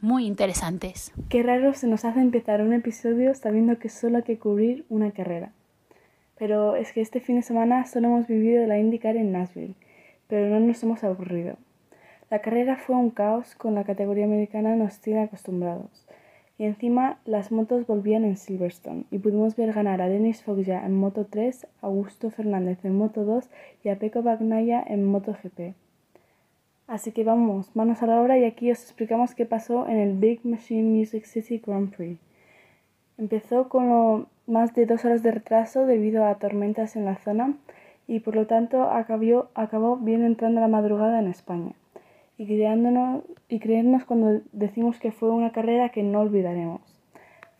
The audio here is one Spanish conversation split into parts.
muy interesantes. Qué raro se nos hace empezar un episodio sabiendo que solo hay que cubrir una carrera. Pero es que este fin de semana solo hemos vivido la IndyCar en Nashville, pero no nos hemos aburrido. La carrera fue un caos con la categoría americana nos tiene acostumbrados. Y encima las motos volvían en Silverstone y pudimos ver ganar a Denis Foggia en Moto 3, Augusto Fernández en Moto 2 y a Peko Bagnaya en Moto GP. Así que vamos, manos a la obra y aquí os explicamos qué pasó en el Big Machine Music City Grand Prix. Empezó con más de dos horas de retraso debido a tormentas en la zona y por lo tanto acabó, bien entrando la madrugada en España y, creándonos, y creernos cuando decimos que fue una carrera que no olvidaremos.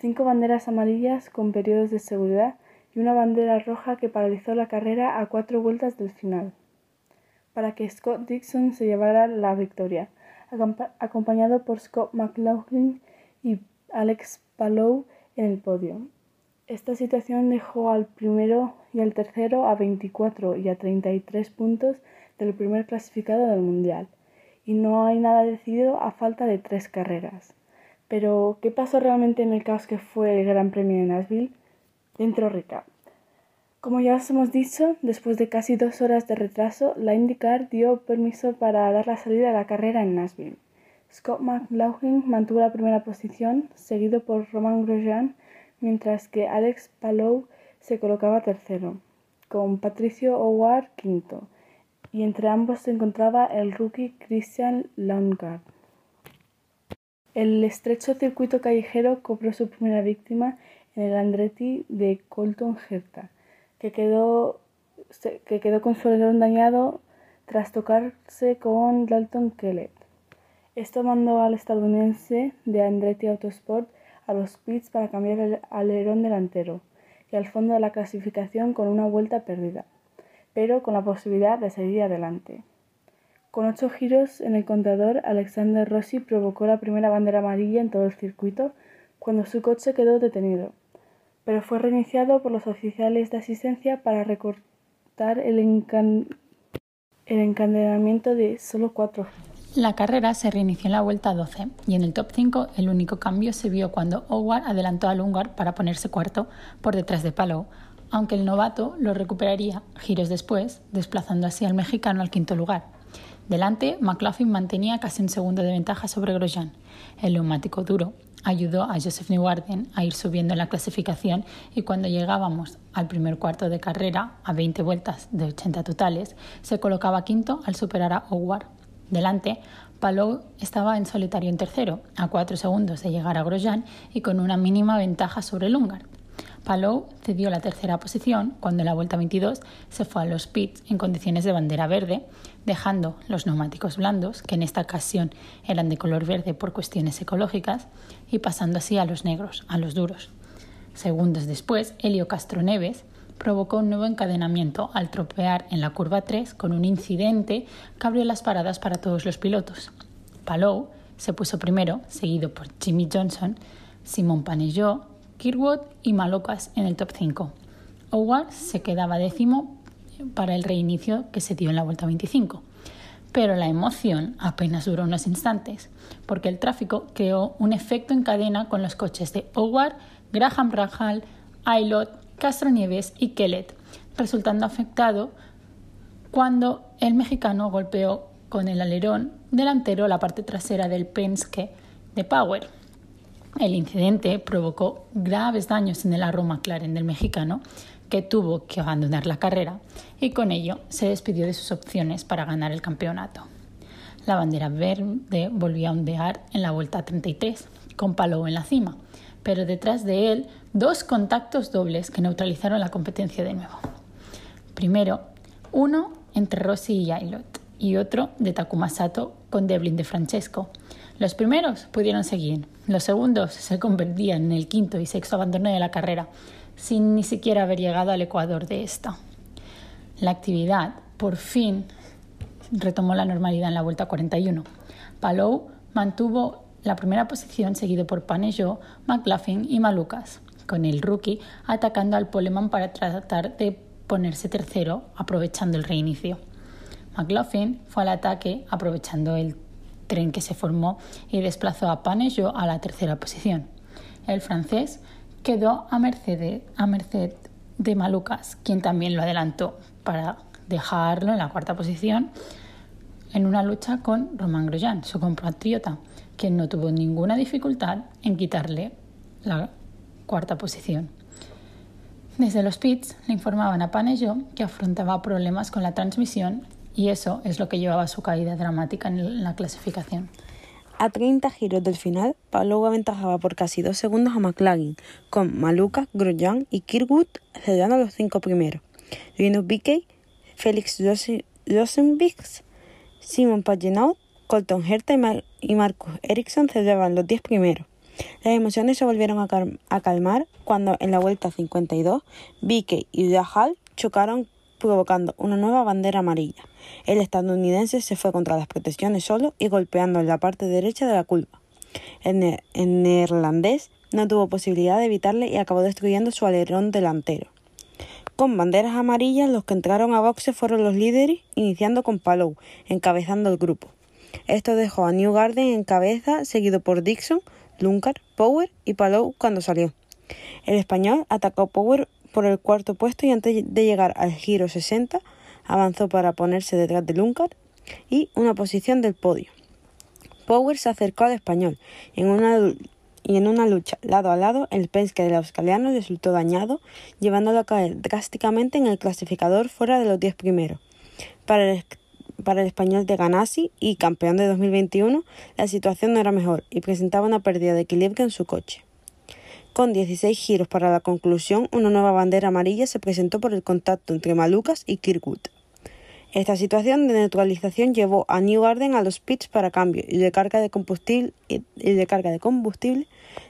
Cinco banderas amarillas con periodos de seguridad y una bandera roja que paralizó la carrera a cuatro vueltas del final, para que Scott Dixon se llevara la victoria, acompañado por Scott McLaughlin y Alex Palou en el podio. Esta situación dejó al primero y al tercero a 24 y a 33 puntos del primer clasificado del Mundial y no hay nada decidido a falta de tres carreras. Pero, ¿qué pasó realmente en el caos que fue el Gran Premio de Nashville? Dentro recap. Como ya os hemos dicho, después de casi dos horas de retraso, la IndyCar dio permiso para dar la salida a la carrera en Nashville. Scott McLaughlin mantuvo la primera posición, seguido por Roman Grosjean, mientras que Alex Palou se colocaba tercero, con Patricio Howard quinto, y entre ambos se encontraba el rookie Christian Lundgaard. El estrecho circuito callejero cobró su primera víctima en el Andretti de Colton Herta, que quedó, que quedó con su alerón dañado tras tocarse con Dalton Kellett. Esto mandó al estadounidense de Andretti Autosport a los pits para cambiar el alerón delantero y al fondo de la clasificación con una vuelta perdida pero con la posibilidad de seguir adelante. Con ocho giros en el contador, Alexander Rossi provocó la primera bandera amarilla en todo el circuito cuando su coche quedó detenido, pero fue reiniciado por los oficiales de asistencia para recortar el, el encadenamiento de solo cuatro la carrera se reinició en la vuelta 12 y en el top 5 el único cambio se vio cuando Howard adelantó al Ungar para ponerse cuarto por detrás de Palou, aunque el novato lo recuperaría giros después, desplazando así al mexicano al quinto lugar. Delante, McLaughlin mantenía casi un segundo de ventaja sobre Grosjean. El neumático duro ayudó a Joseph Newgarden a ir subiendo en la clasificación y cuando llegábamos al primer cuarto de carrera, a 20 vueltas de 80 totales, se colocaba quinto al superar a Howard. Delante, Palou estaba en solitario en tercero, a 4 segundos de llegar a Grosjean y con una mínima ventaja sobre el húngaro. Palou cedió la tercera posición cuando en la vuelta 22 se fue a los pits en condiciones de bandera verde, dejando los neumáticos blandos, que en esta ocasión eran de color verde por cuestiones ecológicas, y pasando así a los negros, a los duros. Segundos después, Helio Castro Neves provocó un nuevo encadenamiento al tropear en la curva 3 con un incidente que abrió las paradas para todos los pilotos. Palou se puso primero, seguido por Jimmy Johnson, Simon Panellot, Kirkwood y Malocas en el top 5. Howard se quedaba décimo para el reinicio que se dio en la vuelta 25. Pero la emoción apenas duró unos instantes, porque el tráfico creó un efecto en cadena con los coches de Howard, Graham Rahal, Aylot, Castro Nieves y Kellett, resultando afectado cuando el mexicano golpeó con el alerón delantero la parte trasera del Penske de Power. El incidente provocó graves daños en el arro McLaren del mexicano, que tuvo que abandonar la carrera y con ello se despidió de sus opciones para ganar el campeonato. La bandera verde volvió a ondear en la vuelta 33, con Palou en la cima, pero detrás de él dos contactos dobles que neutralizaron la competencia de nuevo. Primero, uno entre Rossi y Aylot y otro de Takuma Sato con Devlin de Francesco, Los primeros pudieron seguir, los segundos se convertían en el quinto y sexto abandono de la carrera, sin ni siquiera haber llegado al ecuador de esta. La actividad, por fin, retomó la normalidad en la vuelta 41. Palou mantuvo la primera posición seguido por Panejo, McLaughlin y Malucas, con el rookie atacando al Poleman para tratar de ponerse tercero aprovechando el reinicio. McLaughlin fue al ataque aprovechando el tren que se formó y desplazó a Panejo a la tercera posición. El francés quedó a merced, de Malucas, quien también lo adelantó para dejarlo en la cuarta posición en una lucha con Román Grosjean, su compatriota, quien no tuvo ninguna dificultad en quitarle la cuarta posición. Desde los pits le informaban a Panejo que afrontaba problemas con la transmisión y eso es lo que llevaba a su caída dramática en la clasificación. A 30 giros del final, Pablo aventajaba por casi dos segundos a McLaren, con Maluca, Grosjean y Kirkwood cediendo los cinco primeros. Linus Bickey, Félix Rosenbix, Simon Pagenaud, Colton Herta y, Marcus Ericsson celebraban los 10 primeros. Las emociones se volvieron a, calmar cuando en la vuelta 52 Vicky y Hall chocaron provocando una nueva bandera amarilla. El estadounidense se fue contra las protecciones solo y golpeando en la parte derecha de la curva. El, neerlandés no tuvo posibilidad de evitarle y acabó destruyendo su alerón delantero. Con banderas amarillas, los que entraron a boxe fueron los líderes, iniciando con Palou, encabezando el grupo. Esto dejó a New Garden en cabeza, seguido por Dixon, Lunkar, Power y Palou cuando salió. El español atacó Power por el cuarto puesto y antes de llegar al giro 60 avanzó para ponerse detrás de Lunkar y una posición del podio. Power se acercó al español en una y en una lucha lado a lado el Penske del australiano resultó dañado, llevándolo a caer drásticamente en el clasificador fuera de los 10 primeros. Para el, para el español de Ganassi y campeón de 2021, la situación no era mejor y presentaba una pérdida de equilibrio en su coche. Con 16 giros para la conclusión, una nueva bandera amarilla se presentó por el contacto entre Malucas y Kirkwood. Esta situación de neutralización llevó a New Garden a los pits para cambio y de carga de combustible,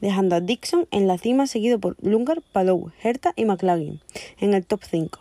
dejando a Dixon en la cima seguido por Lungar, Palou, Herta y McLaren en el top 5.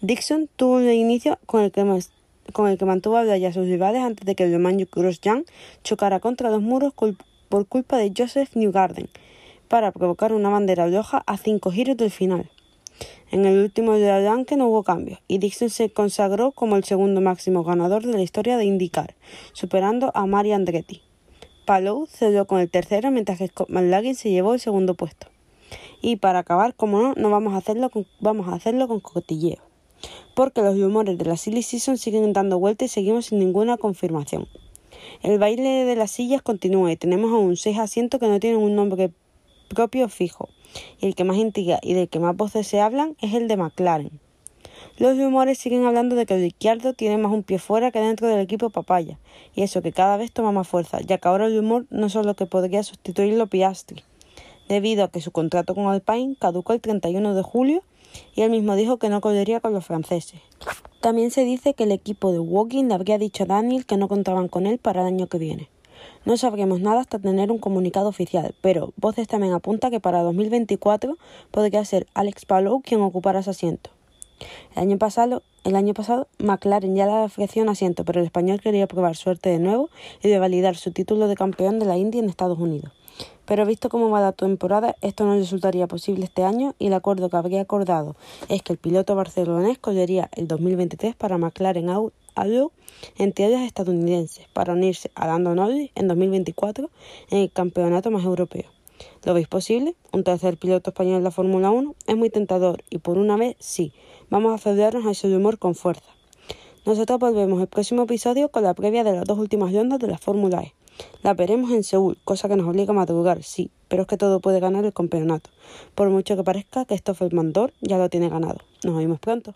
Dixon tuvo un inicio con el que, mantuvo a a sus rivales antes de que Romain Grosjean chocara contra los muros por culpa de Joseph Newgarden para provocar una bandera roja a cinco giros del final. En el último de arranque no hubo cambios y Dixon se consagró como el segundo máximo ganador de la historia de IndyCar, superando a Mario Andretti. Palou cedió con el tercero mientras que Scott McLaughlin se llevó el segundo puesto. Y para acabar, como no, no vamos a hacerlo con, vamos a hacerlo con cotilleo. Porque los rumores de la Silly Season siguen dando vueltas y seguimos sin ninguna confirmación. El baile de las sillas continúa y tenemos aún seis asientos que no tienen un nombre propio fijo y el que más intriga y del que más voces se hablan es el de McLaren. Los rumores siguen hablando de que Ricciardo tiene más un pie fuera que dentro del equipo Papaya, y eso que cada vez toma más fuerza, ya que ahora el rumor no solo que podría sustituirlo Piastri, debido a que su contrato con Alpine caducó el 31 de julio y él mismo dijo que no correría con los franceses. También se dice que el equipo de Walking le habría dicho a Daniel que no contaban con él para el año que viene. No sabremos nada hasta tener un comunicado oficial, pero voces también apunta que para 2024 podría ser Alex Palou quien ocupara ese asiento. El año pasado, el año pasado McLaren ya le ofreció un asiento, pero el español quería probar suerte de nuevo y de validar su título de campeón de la India en Estados Unidos. Pero visto cómo va la temporada, esto no resultaría posible este año y el acuerdo que habría acordado es que el piloto barcelonés correría el 2023 para McLaren Auto en tierras estadounidenses para unirse a Lando Norris en 2024 en el campeonato más europeo. ¿Lo veis posible? Un tercer piloto español de la Fórmula 1 es muy tentador y por una vez sí, vamos a cedernos a ese humor con fuerza. Nosotros volvemos el próximo episodio con la previa de las dos últimas rondas de la Fórmula E. La veremos en Seúl, cosa que nos obliga a madrugar, sí, pero es que todo puede ganar el campeonato. Por mucho que parezca que Stoffel Mandor ya lo tiene ganado. Nos vemos pronto.